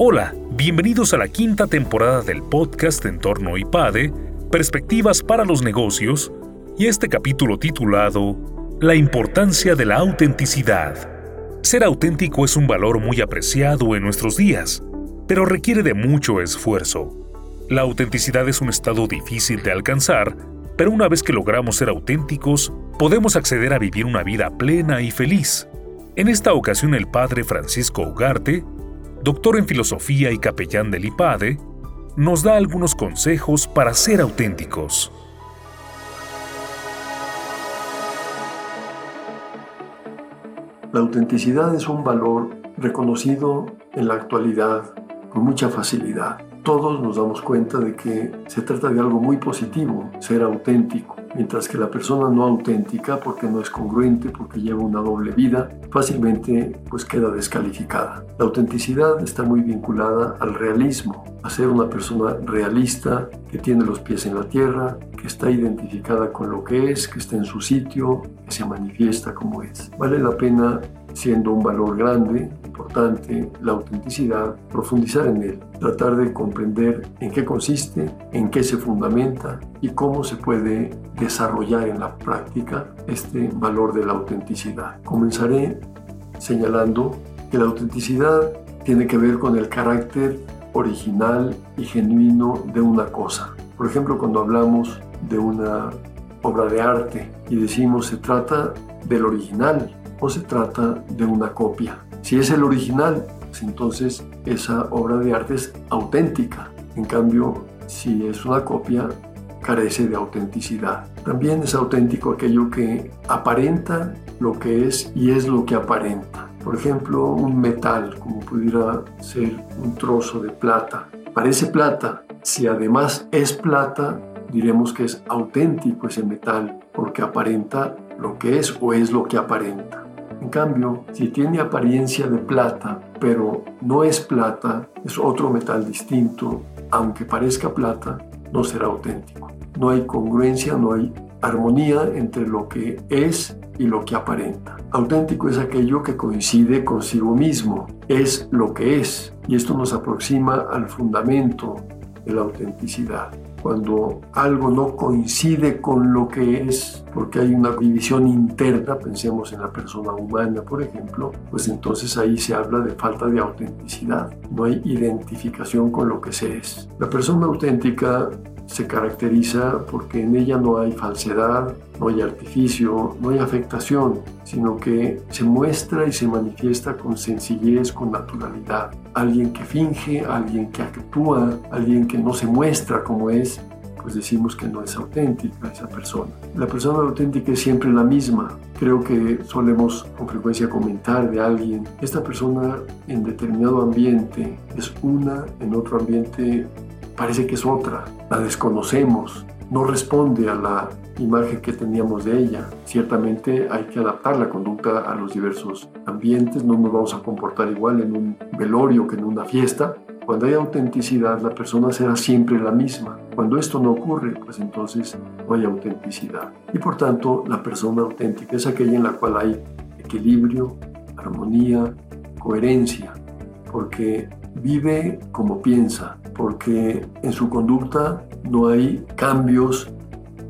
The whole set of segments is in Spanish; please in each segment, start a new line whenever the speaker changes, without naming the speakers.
Hola, bienvenidos a la quinta temporada del podcast Entorno IPADE, Perspectivas para los Negocios, y este capítulo titulado La importancia de la autenticidad. Ser auténtico es un valor muy apreciado en nuestros días, pero requiere de mucho esfuerzo. La autenticidad es un estado difícil de alcanzar, pero una vez que logramos ser auténticos, podemos acceder a vivir una vida plena y feliz. En esta ocasión el padre Francisco Ugarte doctor en filosofía y capellán del IPADE, nos da algunos consejos para ser auténticos.
La autenticidad es un valor reconocido en la actualidad con mucha facilidad. Todos nos damos cuenta de que se trata de algo muy positivo, ser auténtico mientras que la persona no auténtica, porque no es congruente, porque lleva una doble vida, fácilmente pues queda descalificada. La autenticidad está muy vinculada al realismo, a ser una persona realista, que tiene los pies en la tierra, que está identificada con lo que es, que está en su sitio, que se manifiesta como es. Vale la pena siendo un valor grande, importante, la autenticidad, profundizar en él, tratar de comprender en qué consiste, en qué se fundamenta y cómo se puede desarrollar en la práctica este valor de la autenticidad. Comenzaré señalando que la autenticidad tiene que ver con el carácter original y genuino de una cosa. Por ejemplo, cuando hablamos de una obra de arte y decimos se trata del original, o se trata de una copia. Si es el original, pues entonces esa obra de arte es auténtica. En cambio, si es una copia, carece de autenticidad. También es auténtico aquello que aparenta lo que es y es lo que aparenta. Por ejemplo, un metal, como pudiera ser un trozo de plata. Parece plata. Si además es plata, diremos que es auténtico ese metal, porque aparenta lo que es o es lo que aparenta. En cambio, si tiene apariencia de plata, pero no es plata, es otro metal distinto, aunque parezca plata, no será auténtico. No hay congruencia, no hay armonía entre lo que es y lo que aparenta. Auténtico es aquello que coincide consigo mismo, es lo que es, y esto nos aproxima al fundamento de la autenticidad cuando algo no coincide con lo que es, porque hay una división interna, pensemos en la persona humana, por ejemplo, pues entonces ahí se habla de falta de autenticidad, no hay identificación con lo que se es. La persona auténtica se caracteriza porque en ella no hay falsedad, no hay artificio, no hay afectación, sino que se muestra y se manifiesta con sencillez, con naturalidad. Alguien que finge, alguien que actúa, alguien que no se muestra como es, pues decimos que no es auténtica esa persona. La persona auténtica es siempre la misma. Creo que solemos con frecuencia comentar de alguien, esta persona en determinado ambiente es una, en otro ambiente parece que es otra, la desconocemos, no responde a la imagen que teníamos de ella. Ciertamente hay que adaptar la conducta a los diversos ambientes, no nos vamos a comportar igual en un velorio que en una fiesta. Cuando hay autenticidad, la persona será siempre la misma. Cuando esto no ocurre, pues entonces no hay autenticidad. Y por tanto, la persona auténtica es aquella en la cual hay equilibrio, armonía, coherencia, porque vive como piensa, porque en su conducta no hay cambios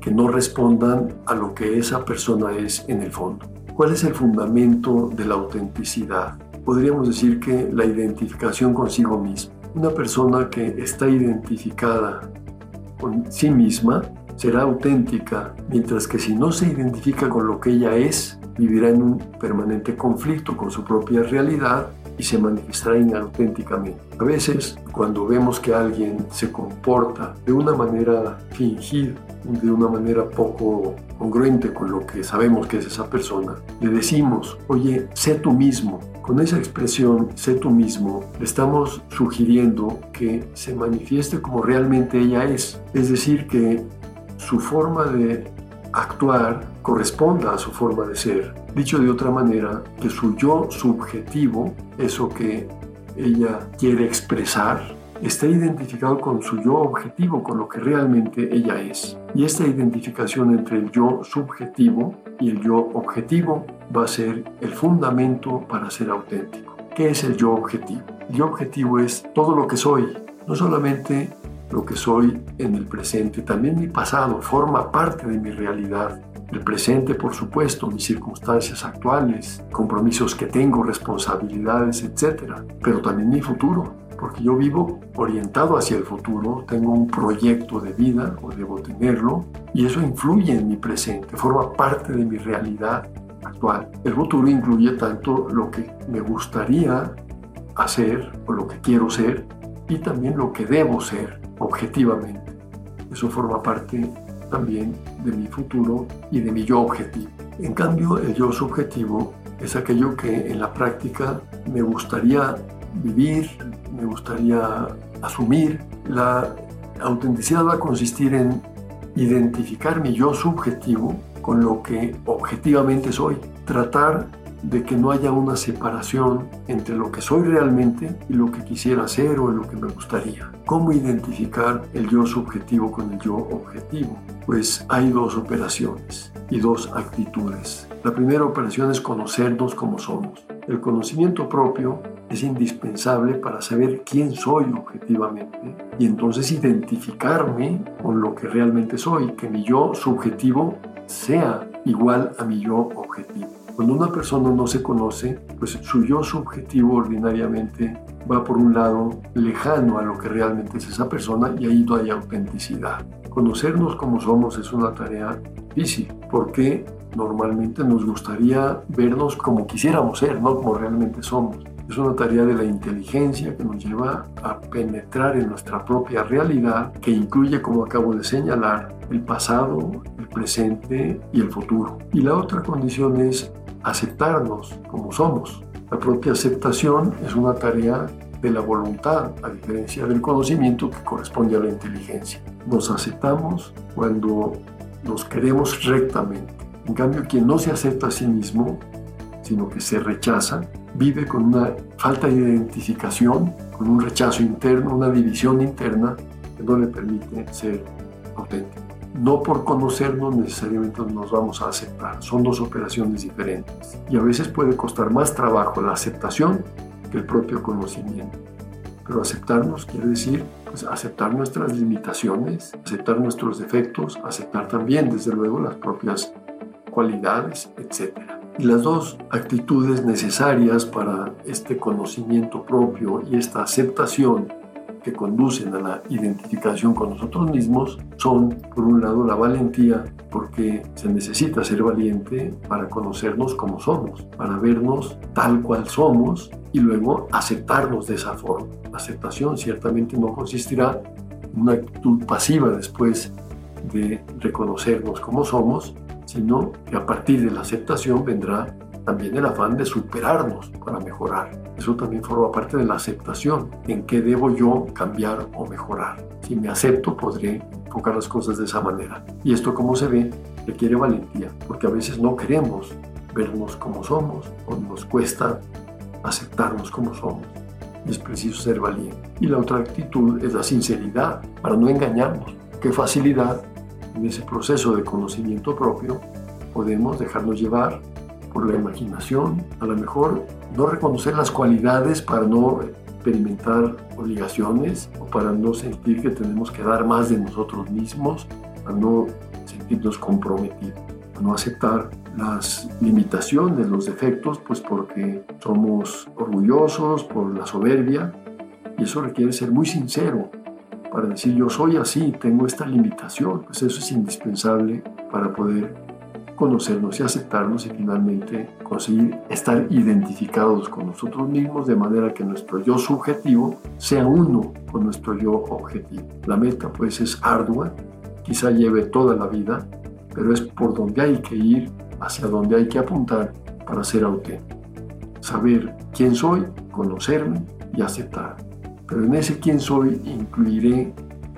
que no respondan a lo que esa persona es en el fondo. ¿Cuál es el fundamento de la autenticidad? Podríamos decir que la identificación consigo misma. Una persona que está identificada con sí misma será auténtica, mientras que si no se identifica con lo que ella es, vivirá en un permanente conflicto con su propia realidad y se manifestará inauténticamente. A veces, cuando vemos que alguien se comporta de una manera fingida, de una manera poco congruente con lo que sabemos que es esa persona, le decimos, oye, sé tú mismo. Con esa expresión, sé tú mismo, le estamos sugiriendo que se manifieste como realmente ella es. Es decir, que su forma de actuar corresponda a su forma de ser. Dicho de otra manera, que su yo subjetivo, eso que ella quiere expresar, está identificado con su yo objetivo, con lo que realmente ella es. Y esta identificación entre el yo subjetivo y el yo objetivo va a ser el fundamento para ser auténtico. ¿Qué es el yo objetivo? El yo objetivo es todo lo que soy, no solamente lo que soy en el presente, también mi pasado forma parte de mi realidad. El presente, por supuesto, mis circunstancias actuales, compromisos que tengo, responsabilidades, etc. Pero también mi futuro, porque yo vivo orientado hacia el futuro, tengo un proyecto de vida o debo tenerlo, y eso influye en mi presente, forma parte de mi realidad actual. El futuro incluye tanto lo que me gustaría hacer o lo que quiero ser y también lo que debo ser objetivamente. Eso forma parte también de mi futuro y de mi yo objetivo. En cambio, el yo subjetivo es aquello que en la práctica me gustaría vivir, me gustaría asumir. La autenticidad va a consistir en identificar mi yo subjetivo con lo que objetivamente soy, tratar de que no haya una separación entre lo que soy realmente y lo que quisiera ser o lo que me gustaría. ¿Cómo identificar el yo subjetivo con el yo objetivo? Pues hay dos operaciones y dos actitudes. La primera operación es conocernos como somos. El conocimiento propio es indispensable para saber quién soy objetivamente y entonces identificarme con lo que realmente soy, que mi yo subjetivo sea igual a mi yo objetivo. Cuando una persona no se conoce, pues su yo subjetivo ordinariamente va por un lado lejano a lo que realmente es esa persona y ahí no hay autenticidad. Conocernos como somos es una tarea difícil porque normalmente nos gustaría vernos como quisiéramos ser, no como realmente somos. Es una tarea de la inteligencia que nos lleva a penetrar en nuestra propia realidad, que incluye, como acabo de señalar, el pasado, el presente y el futuro. Y la otra condición es aceptarnos como somos. La propia aceptación es una tarea de la voluntad, a diferencia del conocimiento que corresponde a la inteligencia. Nos aceptamos cuando nos queremos rectamente. En cambio, quien no se acepta a sí mismo, sino que se rechaza, vive con una falta de identificación, con un rechazo interno, una división interna que no le permite ser auténtico no por conocernos necesariamente nos vamos a aceptar. Son dos operaciones diferentes. Y a veces puede costar más trabajo la aceptación que el propio conocimiento. Pero aceptarnos quiere decir pues, aceptar nuestras limitaciones, aceptar nuestros defectos, aceptar también, desde luego, las propias cualidades, etc. Y las dos actitudes necesarias para este conocimiento propio y esta aceptación que conducen a la identificación con nosotros mismos son, por un lado, la valentía, porque se necesita ser valiente para conocernos como somos, para vernos tal cual somos y luego aceptarnos de esa forma. La aceptación ciertamente no consistirá en una actitud pasiva después de reconocernos como somos, sino que a partir de la aceptación vendrá también el afán de superarnos para mejorar. Eso también forma parte de la aceptación. ¿En qué debo yo cambiar o mejorar? Si me acepto, podré enfocar las cosas de esa manera. Y esto, como se ve, requiere valentía, porque a veces no queremos vernos como somos o nos cuesta aceptarnos como somos. Es preciso ser valiente. Y la otra actitud es la sinceridad, para no engañarnos. Qué facilidad en ese proceso de conocimiento propio podemos dejarnos llevar por la imaginación, a lo mejor no reconocer las cualidades para no experimentar obligaciones o para no sentir que tenemos que dar más de nosotros mismos, para no sentirnos comprometidos, para no aceptar las limitaciones, los defectos, pues porque somos orgullosos por la soberbia. Y eso requiere ser muy sincero para decir yo soy así, tengo esta limitación, pues eso es indispensable para poder conocernos y aceptarnos y finalmente conseguir estar identificados con nosotros mismos de manera que nuestro yo subjetivo sea uno con nuestro yo objetivo. La meta pues es ardua, quizá lleve toda la vida, pero es por donde hay que ir, hacia donde hay que apuntar para ser auténtico. Saber quién soy, conocerme y aceptar. Pero en ese quién soy incluiré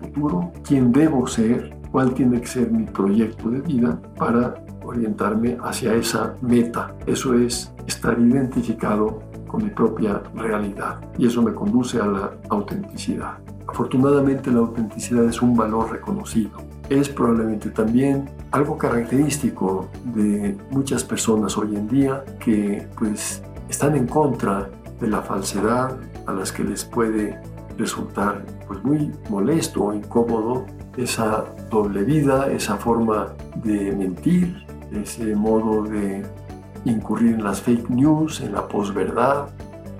futuro, quién debo ser, cuál tiene que ser mi proyecto de vida para orientarme hacia esa meta. Eso es estar identificado con mi propia realidad y eso me conduce a la autenticidad. Afortunadamente la autenticidad es un valor reconocido. Es probablemente también algo característico de muchas personas hoy en día que pues están en contra de la falsedad, a las que les puede resultar pues muy molesto o incómodo esa doble vida, esa forma de mentir, ese modo de incurrir en las fake news, en la posverdad,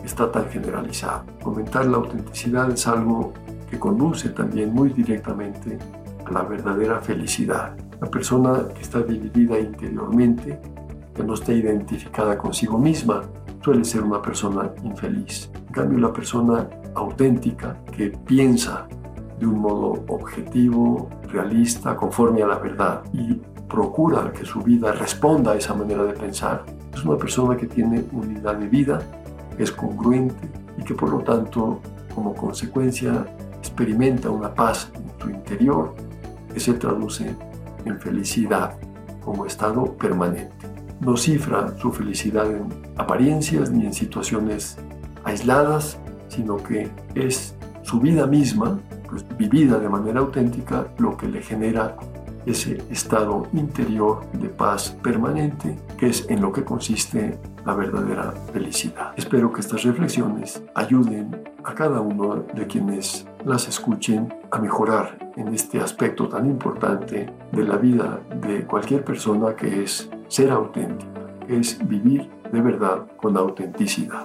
está tan generalizado. Comentar la autenticidad es algo que conduce también muy directamente a la verdadera felicidad. La persona que está dividida interiormente, que no está identificada consigo misma, suele ser una persona infeliz. En cambio, la persona auténtica que piensa de un modo objetivo, realista, conforme a la verdad y procura que su vida responda a esa manera de pensar, es una persona que tiene unidad de vida, es congruente y que por lo tanto como consecuencia experimenta una paz en su interior que se traduce en felicidad como estado permanente. No cifra su felicidad en apariencias ni en situaciones aisladas, sino que es su vida misma, pues, vivida de manera auténtica, lo que le genera ese estado interior de paz permanente, que es en lo que consiste la verdadera felicidad. Espero que estas reflexiones ayuden a cada uno de quienes las escuchen a mejorar en este aspecto tan importante de la vida de cualquier persona que es ser auténtica, que es vivir de verdad con autenticidad.